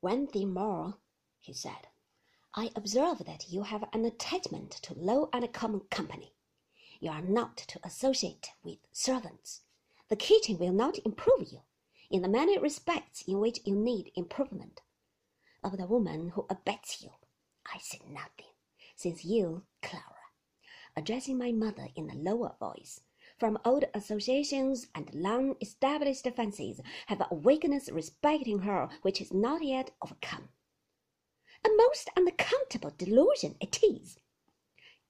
One thing more, he said. I observe that you have an attachment to low and common company. You are not to associate with servants. The kitchen will not improve you in the many respects in which you need improvement. Of the woman who abets you, I say nothing, since you, Clara, addressing my mother in a lower voice, from old associations and long established fancies, have a weakness respecting her which is not yet overcome. A most unaccountable delusion it is,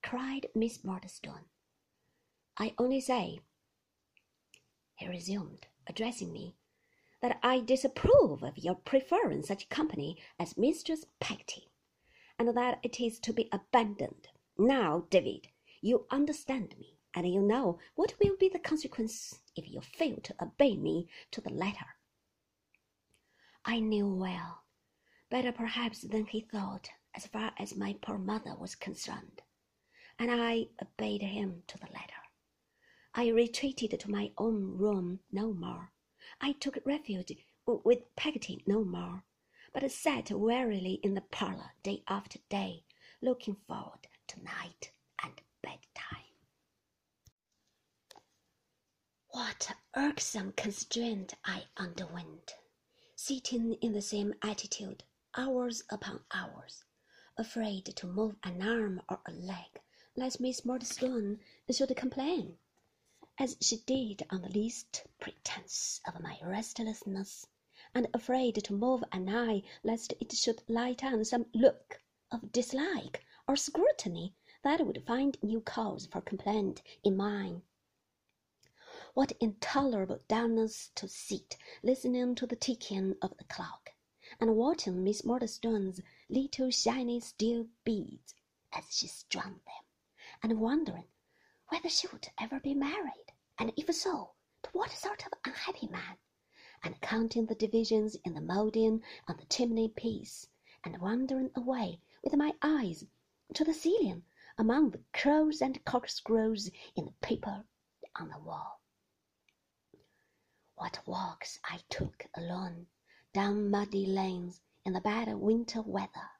cried Miss Murdstone. I only say, he resumed, addressing me, that I disapprove of your preferring such company as Mistress Peggotty, and that it is to be abandoned. Now, David, you understand me, and you know what will be the consequence if you fail to obey me to the letter. I knew well, better perhaps than he thought, as far as my poor mother was concerned, and I obeyed him to the letter. I retreated to my own room no more. I took refuge with Peggotty no more, but sat wearily in the parlour day after day, looking forward to night and bedtime. What irksome constraint I underwent, sitting in the same attitude hours upon hours, afraid to move an arm or a leg, lest Miss Murdstone should complain as she did on the least pretence of my restlessness, and afraid to move an eye lest it should light on some look of dislike or scrutiny that would find new cause for complaint in mine. What intolerable dullness to sit listening to the ticking of the clock, and watching Miss Murdstone's little shiny steel beads as she strung them, and wondering whether she would ever be married, and if so, to what sort of unhappy man, and counting the divisions in the moulding on the chimney piece, and wandering away with my eyes to the ceiling among the crows and corkscrews in the paper on the wall. What walks I took alone down muddy lanes in the bad winter weather,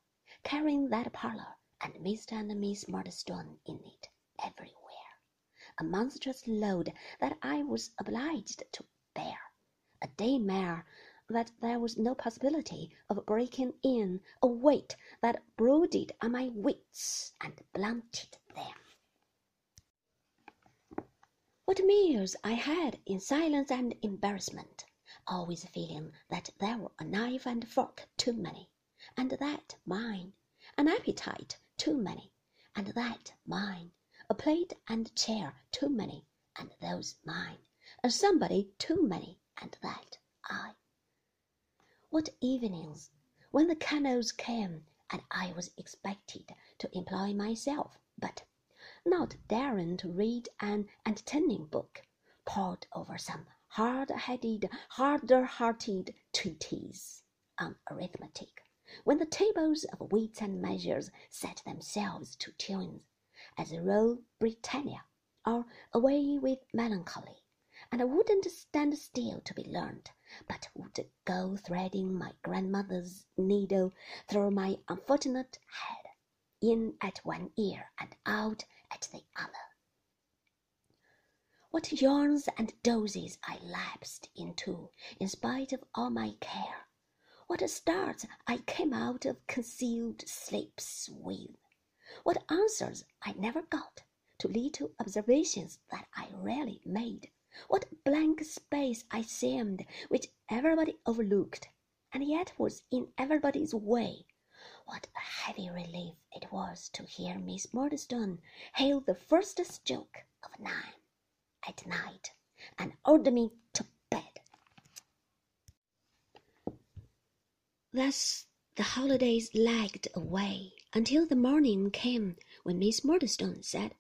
carrying that parlour and Mr. and Miss Murdstone in it everywhere a monstrous load that I was obliged to bear, a daymare that there was no possibility of breaking in, a weight that brooded on my wits and blunted them. What meals I had in silence and embarrassment, always feeling that there were a knife and fork too many, and that mine, an appetite too many, and that mine, a plate and chair too many, and those mine, and somebody too many, and that I. What evenings, when the candles came, and I was expected to employ myself, but, not daring to read an entertaining book, pored over some hard-headed, harder-hearted treatise on arithmetic, when the tables of weights and measures set themselves to tunes as Rule Britannia, or Away with Melancholy, and I wouldn't stand still to be learned, but would go threading my grandmother's needle through my unfortunate head, in at one ear and out at the other. What yawns and dozes I lapsed into in spite of all my care! What starts I came out of concealed sleeps with! What answers I never got to little observations that I rarely made! What blank space I seemed which everybody overlooked, and yet was in everybody's way! What a heavy relief it was to hear Miss Murdstone hail the first stroke of nine at night and order me to bed! Thus the holidays lagged away until the morning came when Miss Murdstone said,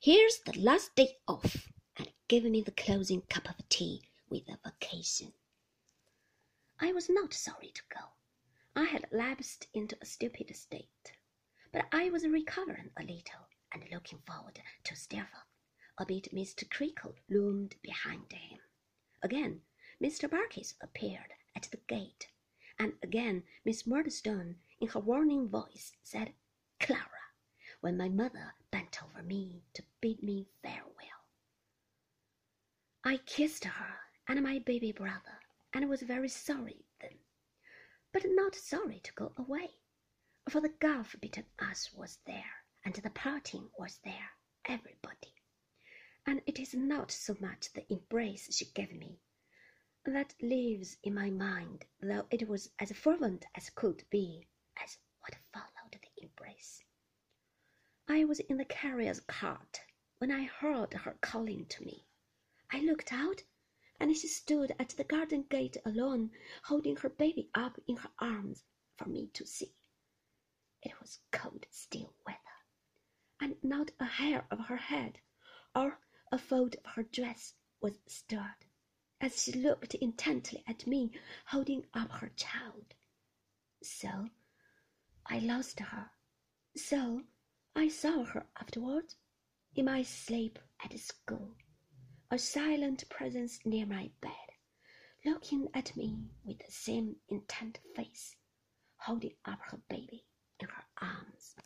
Here's the last day off, and gave me the closing cup of tea with a vacation. I was not sorry to go. I had lapsed into a stupid state, but I was recovering a little and looking forward to Steerforth, albeit Mr. Creakle loomed behind him. Again Mr. Barkis appeared at the gate, and again Miss Murdstone, in her warning voice, said, Clara, when my mother bent over me to bid me farewell. I kissed her and my baby brother, and was very sorry but not sorry to go away, for the gulf between us was there, and the parting was there, everybody. And it is not so much the embrace she gave me that lives in my mind, though it was as fervent as could be, as what followed the embrace. I was in the carrier's cart when I heard her calling to me. I looked out, and she stood at the garden gate alone, holding her baby up in her arms for me to see. It was cold, still weather, and not a hair of her head or a fold of her dress was stirred, as she looked intently at me holding up her child. So I lost her. So I saw her afterward in my sleep at school, a silent presence near my bed, looking at me with the same intent face, holding up her baby in her arms.